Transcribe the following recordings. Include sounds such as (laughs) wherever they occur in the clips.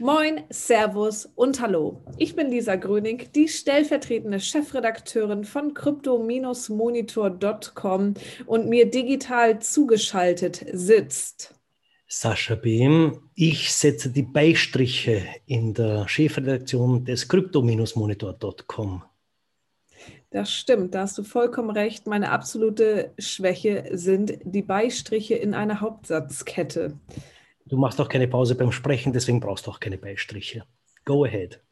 Moin, Servus und Hallo. Ich bin Lisa Gröning, die stellvertretende Chefredakteurin von crypto-monitor.com und mir digital zugeschaltet sitzt. Sascha Behm, ich setze die Beistriche in der Chefredaktion des crypto-monitor.com. Das stimmt, da hast du vollkommen recht. Meine absolute Schwäche sind die Beistriche in einer Hauptsatzkette. Du machst auch keine Pause beim Sprechen, deswegen brauchst du auch keine Beistriche. Go ahead.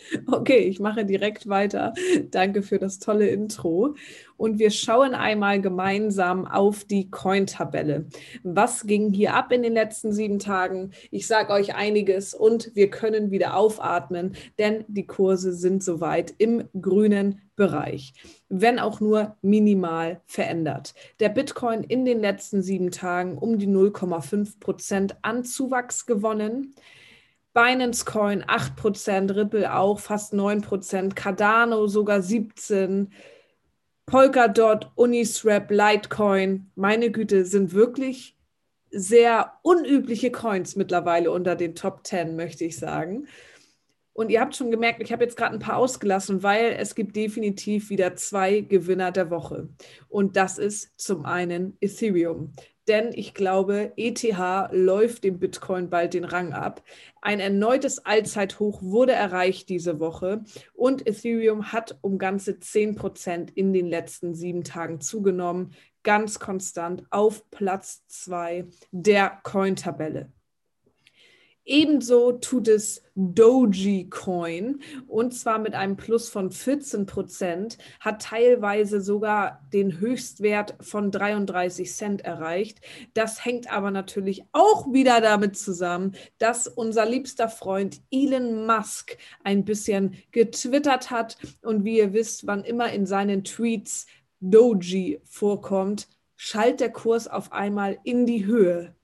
(laughs) Okay, ich mache direkt weiter. Danke für das tolle Intro. Und wir schauen einmal gemeinsam auf die Coin-Tabelle. Was ging hier ab in den letzten sieben Tagen? Ich sage euch einiges und wir können wieder aufatmen, denn die Kurse sind soweit im grünen Bereich, wenn auch nur minimal verändert. Der Bitcoin in den letzten sieben Tagen um die 0,5 Prozent an Zuwachs gewonnen. Binance Coin 8%, Ripple auch fast 9%, Cardano sogar 17%, Polkadot, Uniswap, Litecoin, meine Güte, sind wirklich sehr unübliche Coins mittlerweile unter den Top 10, möchte ich sagen. Und ihr habt schon gemerkt, ich habe jetzt gerade ein paar ausgelassen, weil es gibt definitiv wieder zwei Gewinner der Woche. Und das ist zum einen Ethereum denn ich glaube, ETH läuft dem Bitcoin bald den Rang ab. Ein erneutes Allzeithoch wurde erreicht diese Woche und Ethereum hat um ganze 10 Prozent in den letzten sieben Tagen zugenommen, ganz konstant auf Platz zwei der Coin-Tabelle. Ebenso tut es Dogecoin und zwar mit einem Plus von 14 Prozent, hat teilweise sogar den Höchstwert von 33 Cent erreicht. Das hängt aber natürlich auch wieder damit zusammen, dass unser liebster Freund Elon Musk ein bisschen getwittert hat und wie ihr wisst, wann immer in seinen Tweets Doji vorkommt, schallt der Kurs auf einmal in die Höhe.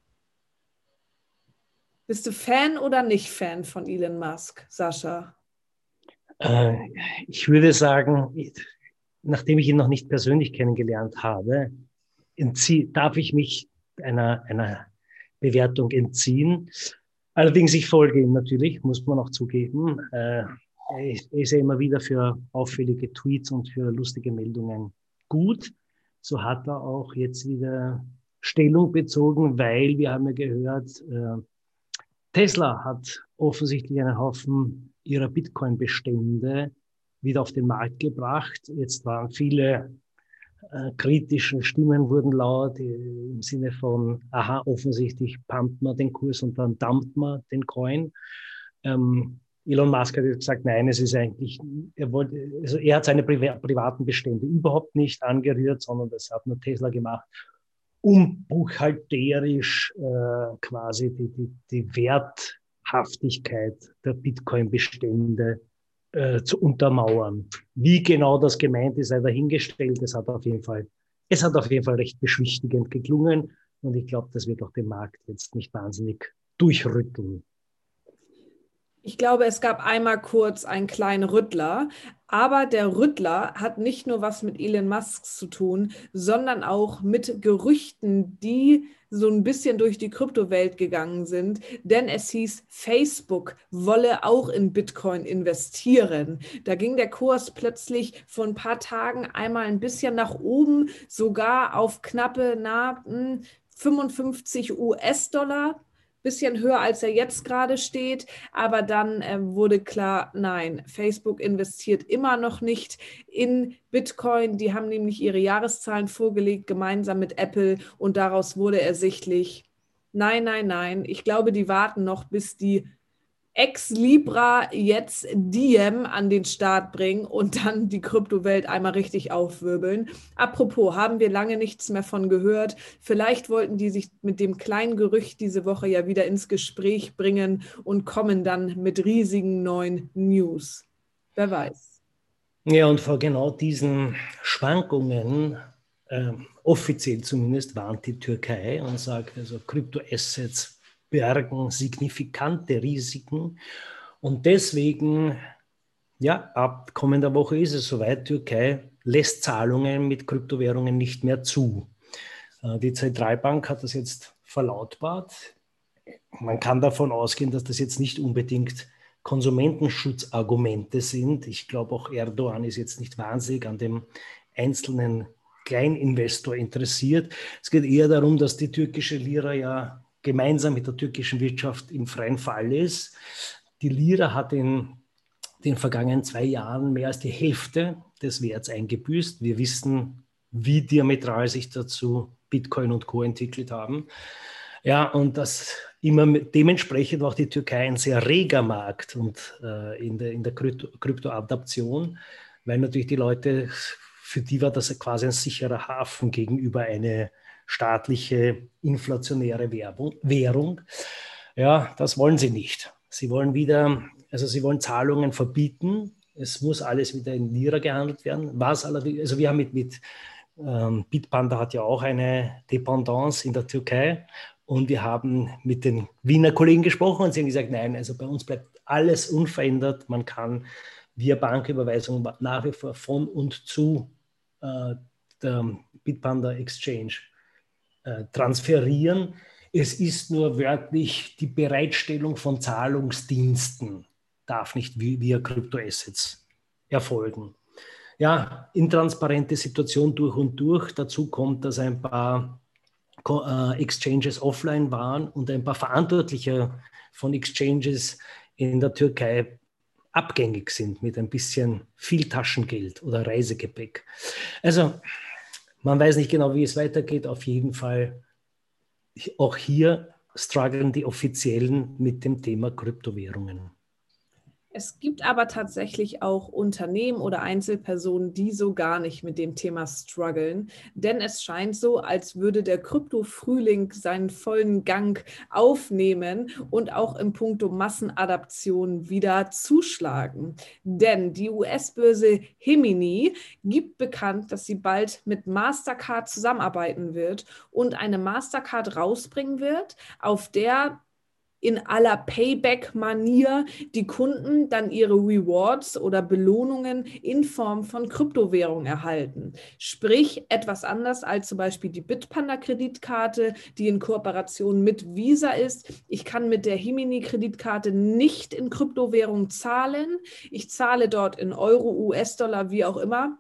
Bist du Fan oder nicht Fan von Elon Musk, Sascha? Äh, ich würde sagen, nachdem ich ihn noch nicht persönlich kennengelernt habe, darf ich mich einer, einer Bewertung entziehen. Allerdings, ich folge ihm natürlich, muss man auch zugeben. Äh, er ist ja immer wieder für auffällige Tweets und für lustige Meldungen gut. So hat er auch jetzt wieder Stellung bezogen, weil wir haben ja gehört, äh, Tesla hat offensichtlich einen Haufen ihrer Bitcoin-Bestände wieder auf den Markt gebracht. Jetzt waren viele äh, kritische Stimmen wurden laut äh, im Sinne von, aha, offensichtlich pumpt man den Kurs und dann dumpt man den Coin. Ähm, Elon Musk hat gesagt, nein, es ist eigentlich, er wollte, also er hat seine Pri privaten Bestände überhaupt nicht angerührt, sondern das hat nur Tesla gemacht um buchhalterisch äh, quasi die, die, die Werthaftigkeit der Bitcoin-Bestände äh, zu untermauern. Wie genau das gemeint ist, sei dahingestellt. Es hat auf jeden Fall, es hat auf jeden Fall recht beschwichtigend geklungen. Und ich glaube, das wird auch den Markt jetzt nicht wahnsinnig durchrütteln. Ich glaube, es gab einmal kurz einen kleinen Rüttler, aber der Rüttler hat nicht nur was mit Elon Musk zu tun, sondern auch mit Gerüchten, die so ein bisschen durch die Kryptowelt gegangen sind. Denn es hieß, Facebook wolle auch in Bitcoin investieren. Da ging der Kurs plötzlich vor ein paar Tagen einmal ein bisschen nach oben, sogar auf knappe na, 55 hm, US-Dollar bisschen höher, als er jetzt gerade steht. Aber dann äh, wurde klar, nein, Facebook investiert immer noch nicht in Bitcoin. Die haben nämlich ihre Jahreszahlen vorgelegt, gemeinsam mit Apple. Und daraus wurde ersichtlich, nein, nein, nein. Ich glaube, die warten noch, bis die Ex-Libra jetzt Diem an den Start bringen und dann die Kryptowelt einmal richtig aufwirbeln. Apropos, haben wir lange nichts mehr von gehört. Vielleicht wollten die sich mit dem kleinen Gerücht diese Woche ja wieder ins Gespräch bringen und kommen dann mit riesigen neuen News. Wer weiß. Ja, und vor genau diesen Schwankungen, äh, offiziell zumindest, warnt die Türkei und sagt, also Kryptoassets bergen signifikante Risiken. Und deswegen, ja, ab kommender Woche ist es soweit, Türkei lässt Zahlungen mit Kryptowährungen nicht mehr zu. Äh, die Zentralbank hat das jetzt verlautbart. man kann davon ausgehen, dass das jetzt nicht unbedingt Konsumentenschutzargumente sind. Ich glaube, auch Erdogan ist jetzt nicht wahnsinnig an dem einzelnen Kleininvestor interessiert. Es geht eher darum, dass die türkische Lira ja gemeinsam mit der türkischen Wirtschaft im freien Fall ist. Die Lira hat in den vergangenen zwei Jahren mehr als die Hälfte des Werts eingebüßt. Wir wissen, wie diametral sich dazu Bitcoin und Co. entwickelt haben. Ja, und das immer dementsprechend war auch die Türkei ein sehr reger Markt und äh, in der, in der Kryptoadaption, weil natürlich die Leute, für die war das quasi ein sicherer Hafen gegenüber eine staatliche inflationäre Werbung, Währung. Ja, das wollen sie nicht. Sie wollen wieder, also sie wollen Zahlungen verbieten. Es muss alles wieder in Lira gehandelt werden. Was allerdings, also wir haben mit, mit ähm, Bitpanda hat ja auch eine Dependance in der Türkei und wir haben mit den Wiener Kollegen gesprochen und sie haben gesagt, nein, also bei uns bleibt alles unverändert. Man kann via Banküberweisung nach wie vor von und zu äh, der Bitpanda Exchange äh, transferieren. Es ist nur wörtlich die Bereitstellung von Zahlungsdiensten darf nicht via Kryptoassets erfolgen. Ja, intransparente Situation durch und durch. Dazu kommt, dass ein paar äh, Exchanges offline waren und ein paar Verantwortliche von Exchanges in der Türkei abgängig sind mit ein bisschen viel Taschengeld oder Reisegepäck. Also man weiß nicht genau, wie es weitergeht. Auf jeden Fall, auch hier strugglen die Offiziellen mit dem Thema Kryptowährungen. Es gibt aber tatsächlich auch Unternehmen oder Einzelpersonen, die so gar nicht mit dem Thema strugglen. Denn es scheint so, als würde der Krypto-Frühling seinen vollen Gang aufnehmen und auch im Punkto Massenadaption wieder zuschlagen. Denn die US-Börse Himini gibt bekannt, dass sie bald mit Mastercard zusammenarbeiten wird und eine Mastercard rausbringen wird, auf der in aller Payback-Manier die Kunden dann ihre Rewards oder Belohnungen in Form von Kryptowährung erhalten. Sprich, etwas anders als zum Beispiel die Bitpanda-Kreditkarte, die in Kooperation mit Visa ist. Ich kann mit der Himini-Kreditkarte nicht in Kryptowährung zahlen. Ich zahle dort in Euro, US-Dollar, wie auch immer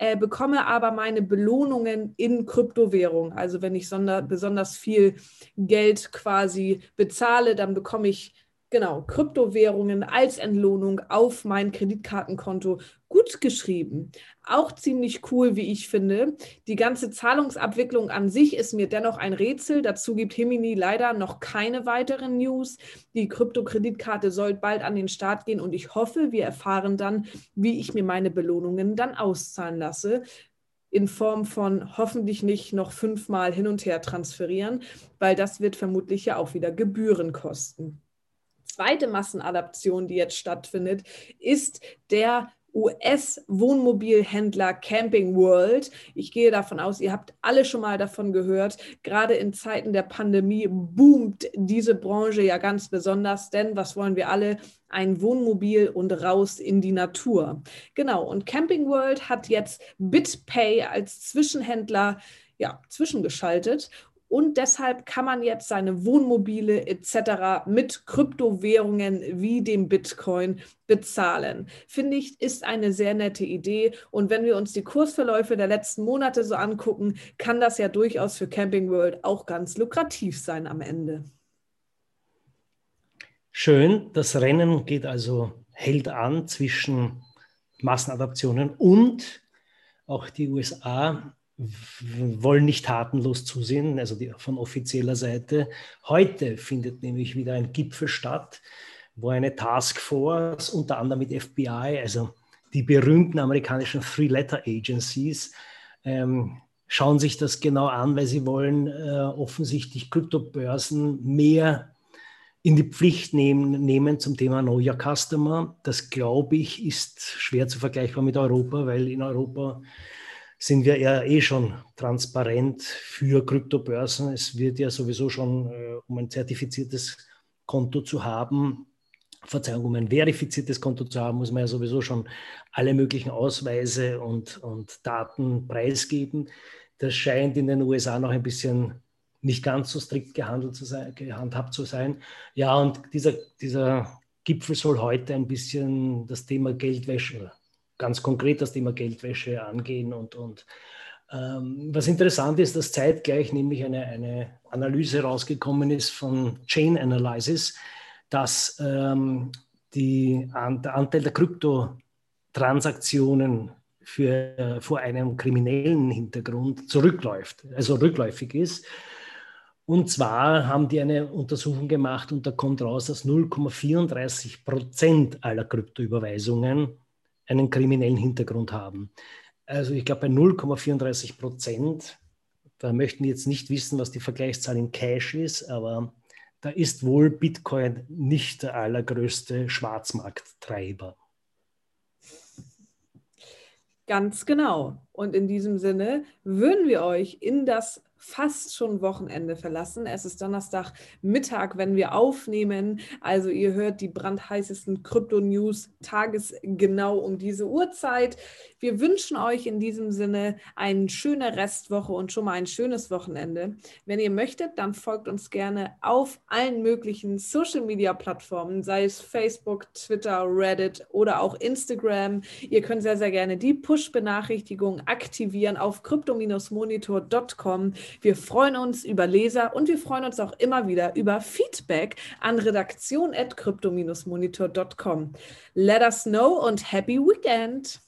äh, bekomme aber meine Belohnungen in Kryptowährung. Also wenn ich sonder, besonders viel Geld quasi bezahle, dann bekomme ich genau Kryptowährungen als Entlohnung auf mein Kreditkartenkonto gut geschrieben. Auch ziemlich cool, wie ich finde. Die ganze Zahlungsabwicklung an sich ist mir dennoch ein Rätsel. Dazu gibt Himini leider noch keine weiteren News. Die Kryptokreditkarte soll bald an den Start gehen und ich hoffe, wir erfahren dann, wie ich mir meine Belohnungen dann auszahlen lasse in Form von hoffentlich nicht noch fünfmal hin und her transferieren, weil das wird vermutlich ja auch wieder Gebühren kosten. Zweite Massenadaption, die jetzt stattfindet, ist der US-Wohnmobilhändler Camping World. Ich gehe davon aus, ihr habt alle schon mal davon gehört. Gerade in Zeiten der Pandemie boomt diese Branche ja ganz besonders, denn was wollen wir alle? Ein Wohnmobil und raus in die Natur. Genau, und Camping World hat jetzt BitPay als Zwischenhändler ja, zwischengeschaltet und deshalb kann man jetzt seine Wohnmobile etc. mit Kryptowährungen wie dem Bitcoin bezahlen. Finde ich, ist eine sehr nette Idee. Und wenn wir uns die Kursverläufe der letzten Monate so angucken, kann das ja durchaus für Camping World auch ganz lukrativ sein am Ende. Schön, das Rennen geht also, hält an zwischen Massenadaptionen und auch die USA wollen nicht tatenlos zusehen, also die, von offizieller Seite. Heute findet nämlich wieder ein Gipfel statt, wo eine Taskforce unter anderem mit FBI, also die berühmten amerikanischen Three-Letter-Agencies, ähm, schauen sich das genau an, weil sie wollen äh, offensichtlich Kryptobörsen mehr in die Pflicht nehmen, nehmen zum Thema Know Your Customer. Das, glaube ich, ist schwer zu vergleichbar mit Europa, weil in Europa sind wir ja eh schon transparent für Kryptobörsen. Es wird ja sowieso schon, äh, um ein zertifiziertes Konto zu haben, Verzeihung, um ein verifiziertes Konto zu haben, muss man ja sowieso schon alle möglichen Ausweise und, und Daten preisgeben. Das scheint in den USA noch ein bisschen nicht ganz so strikt gehandelt zu sein, gehandhabt zu sein. Ja, und dieser, dieser Gipfel soll heute ein bisschen das Thema Geldwäsche, ganz konkret das Thema Geldwäsche angehen. Und, und ähm, was interessant ist, dass zeitgleich nämlich eine, eine Analyse rausgekommen ist von Chain Analysis, dass ähm, die, an, der Anteil der Kryptotransaktionen für, äh, vor einem kriminellen Hintergrund zurückläuft, also rückläufig ist. Und zwar haben die eine Untersuchung gemacht und da kommt raus, dass 0,34 Prozent aller Kryptoüberweisungen einen kriminellen Hintergrund haben. Also ich glaube bei 0,34 Prozent, da möchten wir jetzt nicht wissen, was die Vergleichszahl in Cash ist, aber da ist wohl Bitcoin nicht der allergrößte Schwarzmarkttreiber. Ganz genau. Und in diesem Sinne würden wir euch in das fast schon Wochenende verlassen. Es ist Donnerstag Mittag, wenn wir aufnehmen. Also ihr hört die brandheißesten Krypto-News tagesgenau um diese Uhrzeit. Wir wünschen euch in diesem Sinne eine schöne Restwoche und schon mal ein schönes Wochenende. Wenn ihr möchtet, dann folgt uns gerne auf allen möglichen Social-Media-Plattformen, sei es Facebook, Twitter, Reddit oder auch Instagram. Ihr könnt sehr, sehr gerne die Push-Benachrichtigung aktivieren auf crypto-monitor.com. Wir freuen uns über Leser und wir freuen uns auch immer wieder über Feedback an redaktion.crypto-monitor.com. Let us know und happy weekend!